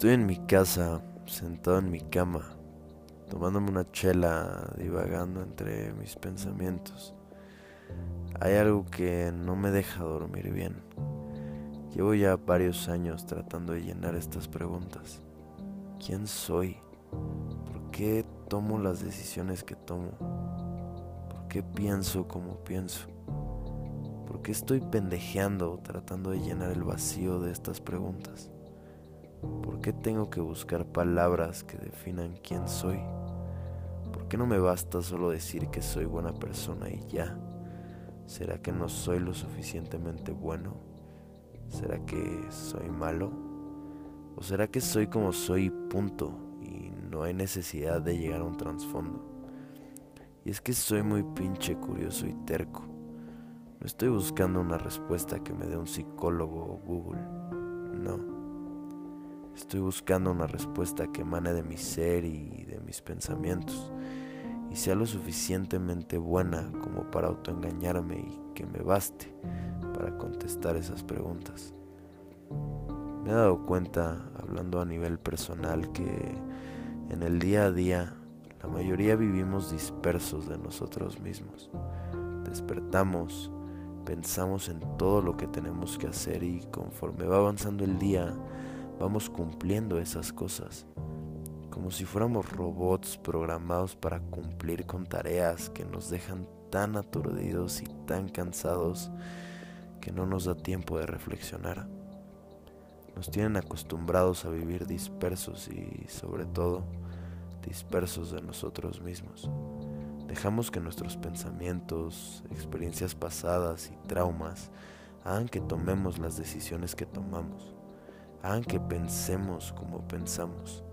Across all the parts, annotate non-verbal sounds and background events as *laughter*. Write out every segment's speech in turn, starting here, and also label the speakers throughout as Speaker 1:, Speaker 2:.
Speaker 1: Estoy en mi casa, sentado en mi cama, tomándome una chela, divagando entre mis pensamientos. Hay algo que no me deja dormir bien. Llevo ya varios años tratando de llenar estas preguntas. ¿Quién soy? ¿Por qué tomo las decisiones que tomo? ¿Por qué pienso como pienso? ¿Por qué estoy pendejeando tratando de llenar el vacío de estas preguntas? ¿Por qué tengo que buscar palabras que definan quién soy? ¿Por qué no me basta solo decir que soy buena persona y ya? ¿Será que no soy lo suficientemente bueno? ¿Será que soy malo? ¿O será que soy como soy punto y no hay necesidad de llegar a un trasfondo? Y es que soy muy pinche curioso y terco. No estoy buscando una respuesta que me dé un psicólogo o Google. No. Estoy buscando una respuesta que emane de mi ser y de mis pensamientos y sea lo suficientemente buena como para autoengañarme y que me baste para contestar esas preguntas. Me he dado cuenta, hablando a nivel personal, que en el día a día la mayoría vivimos dispersos de nosotros mismos. Despertamos, pensamos en todo lo que tenemos que hacer y conforme va avanzando el día, vamos cumpliendo esas cosas, como si fuéramos robots programados para cumplir con tareas que nos dejan tan aturdidos y tan cansados que no nos da tiempo de reflexionar. Nos tienen acostumbrados a vivir dispersos y sobre todo dispersos de nosotros mismos. Dejamos que nuestros pensamientos, experiencias pasadas y traumas hagan que tomemos las decisiones que tomamos hagan que pensemos como pensamos.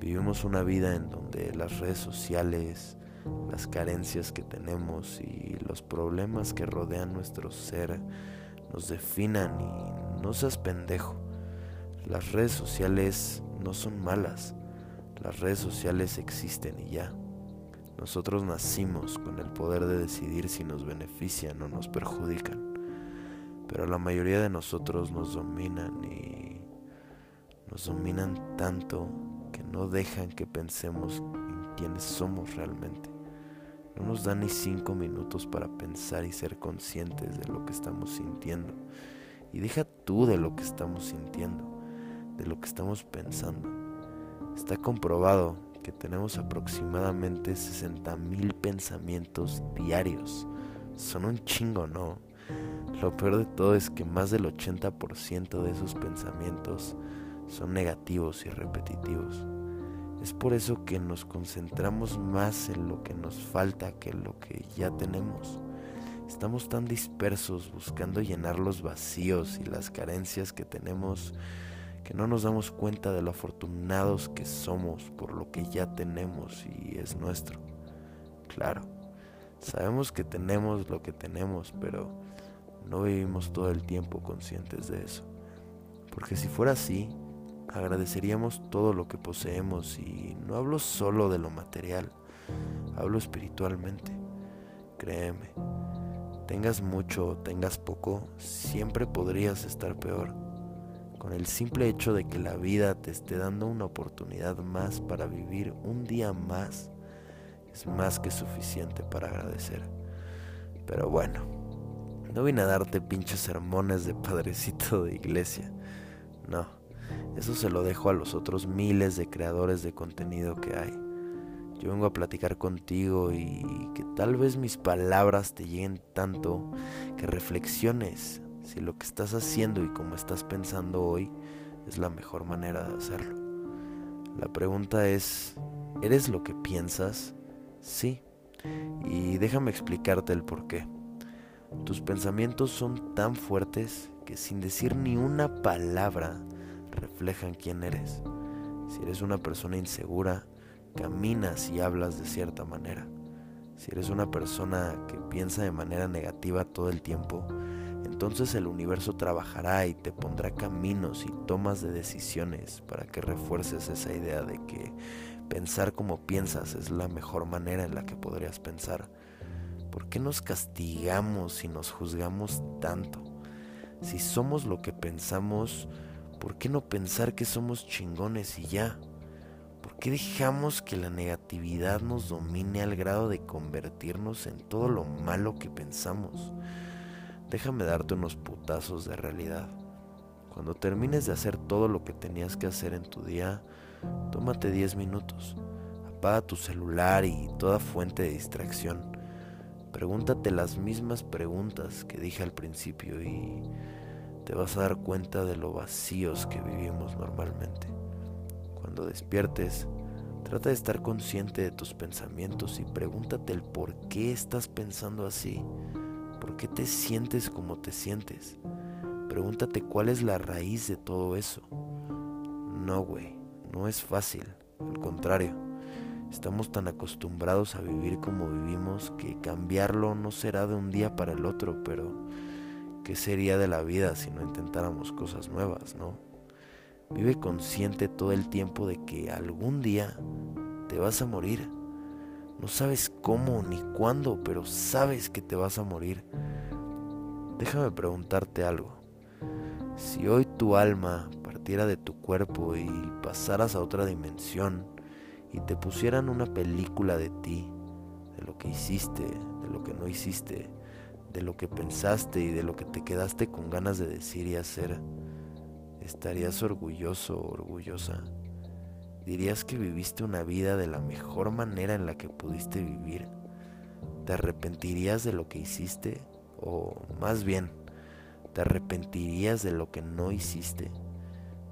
Speaker 1: Vivimos una vida en donde las redes sociales, las carencias que tenemos y los problemas que rodean nuestro ser nos definan y no seas pendejo. Las redes sociales no son malas, las redes sociales existen y ya. Nosotros nacimos con el poder de decidir si nos benefician o nos perjudican, pero la mayoría de nosotros nos dominan y nos dominan tanto que no dejan que pensemos en quiénes somos realmente. No nos dan ni cinco minutos para pensar y ser conscientes de lo que estamos sintiendo. Y deja tú de lo que estamos sintiendo, de lo que estamos pensando. Está comprobado que tenemos aproximadamente 60 mil pensamientos diarios. Son un chingo, ¿no? Lo peor de todo es que más del 80% de esos pensamientos son negativos y repetitivos. Es por eso que nos concentramos más en lo que nos falta que en lo que ya tenemos. Estamos tan dispersos buscando llenar los vacíos y las carencias que tenemos que no nos damos cuenta de lo afortunados que somos por lo que ya tenemos y es nuestro. Claro, sabemos que tenemos lo que tenemos, pero no vivimos todo el tiempo conscientes de eso. Porque si fuera así, agradeceríamos todo lo que poseemos y no hablo solo de lo material, hablo espiritualmente. Créeme, tengas mucho o tengas poco, siempre podrías estar peor. Con el simple hecho de que la vida te esté dando una oportunidad más para vivir un día más, es más que suficiente para agradecer. Pero bueno, no vine a darte pinches sermones de padrecito de iglesia. No eso se lo dejo a los otros miles de creadores de contenido que hay. Yo vengo a platicar contigo y que tal vez mis palabras te lleguen tanto que reflexiones si lo que estás haciendo y como estás pensando hoy es la mejor manera de hacerlo. La pregunta es, ¿eres lo que piensas? Sí. Y déjame explicarte el por qué. Tus pensamientos son tan fuertes que sin decir ni una palabra reflejan quién eres. Si eres una persona insegura, caminas y hablas de cierta manera. Si eres una persona que piensa de manera negativa todo el tiempo, entonces el universo trabajará y te pondrá caminos y tomas de decisiones para que refuerces esa idea de que pensar como piensas es la mejor manera en la que podrías pensar. ¿Por qué nos castigamos y nos juzgamos tanto? Si somos lo que pensamos, ¿Por qué no pensar que somos chingones y ya? ¿Por qué dejamos que la negatividad nos domine al grado de convertirnos en todo lo malo que pensamos? Déjame darte unos putazos de realidad. Cuando termines de hacer todo lo que tenías que hacer en tu día, tómate 10 minutos. Apaga tu celular y toda fuente de distracción. Pregúntate las mismas preguntas que dije al principio y te vas a dar cuenta de lo vacíos que vivimos normalmente. Cuando despiertes, trata de estar consciente de tus pensamientos y pregúntate el por qué estás pensando así. ¿Por qué te sientes como te sientes? Pregúntate cuál es la raíz de todo eso. No, güey, no es fácil. Al contrario, estamos tan acostumbrados a vivir como vivimos que cambiarlo no será de un día para el otro, pero ¿qué sería de la vida si no intentáramos cosas nuevas, no? Vive consciente todo el tiempo de que algún día te vas a morir. No sabes cómo ni cuándo, pero sabes que te vas a morir. Déjame preguntarte algo. Si hoy tu alma partiera de tu cuerpo y pasaras a otra dimensión y te pusieran una película de ti, de lo que hiciste, de lo que no hiciste, de lo que pensaste y de lo que te quedaste con ganas de decir y hacer, ¿estarías orgulloso o orgullosa? ¿Dirías que viviste una vida de la mejor manera en la que pudiste vivir? ¿Te arrepentirías de lo que hiciste? O más bien, ¿te arrepentirías de lo que no hiciste?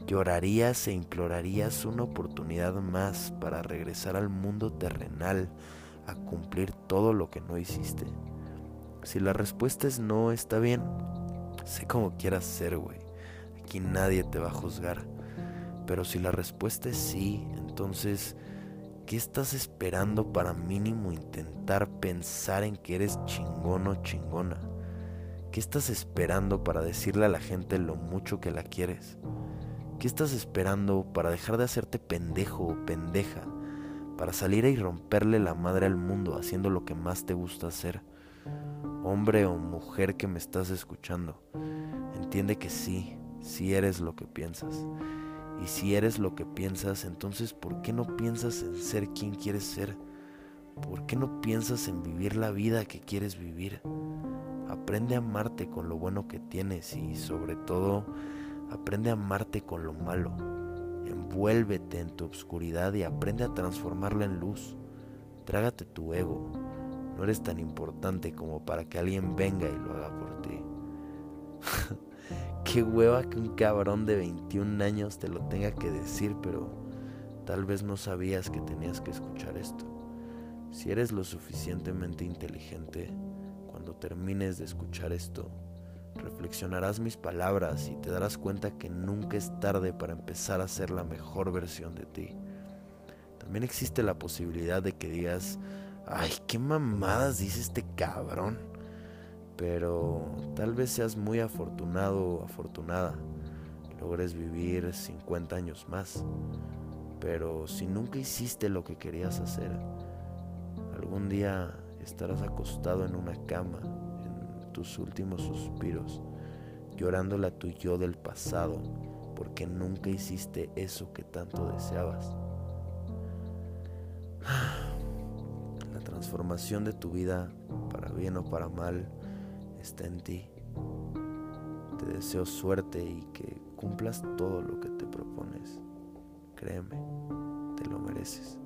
Speaker 1: ¿Llorarías e implorarías una oportunidad más para regresar al mundo terrenal a cumplir todo lo que no hiciste? Si la respuesta es no, está bien. Sé como quieras ser, güey. Aquí nadie te va a juzgar. Pero si la respuesta es sí, entonces, ¿qué estás esperando para mínimo intentar pensar en que eres chingón o chingona? ¿Qué estás esperando para decirle a la gente lo mucho que la quieres? ¿Qué estás esperando para dejar de hacerte pendejo o pendeja? Para salir y romperle la madre al mundo haciendo lo que más te gusta hacer. Hombre o mujer que me estás escuchando, entiende que sí, sí eres lo que piensas y si eres lo que piensas, entonces ¿por qué no piensas en ser quien quieres ser? ¿Por qué no piensas en vivir la vida que quieres vivir? Aprende a amarte con lo bueno que tienes y sobre todo aprende a amarte con lo malo. Envuélvete en tu obscuridad y aprende a transformarla en luz. Trágate tu ego. No eres tan importante como para que alguien venga y lo haga por ti. *laughs* Qué hueva que un cabrón de 21 años te lo tenga que decir, pero tal vez no sabías que tenías que escuchar esto. Si eres lo suficientemente inteligente, cuando termines de escuchar esto, reflexionarás mis palabras y te darás cuenta que nunca es tarde para empezar a ser la mejor versión de ti. También existe la posibilidad de que digas, ay, qué mamadas dice este cabrón. Pero tal vez seas muy afortunado o afortunada, logres vivir 50 años más, pero si nunca hiciste lo que querías hacer, algún día estarás acostado en una cama en tus últimos suspiros, llorándole a tu yo del pasado, porque nunca hiciste eso que tanto deseabas. Transformación de tu vida, para bien o para mal, está en ti. Te deseo suerte y que cumplas todo lo que te propones. Créeme, te lo mereces.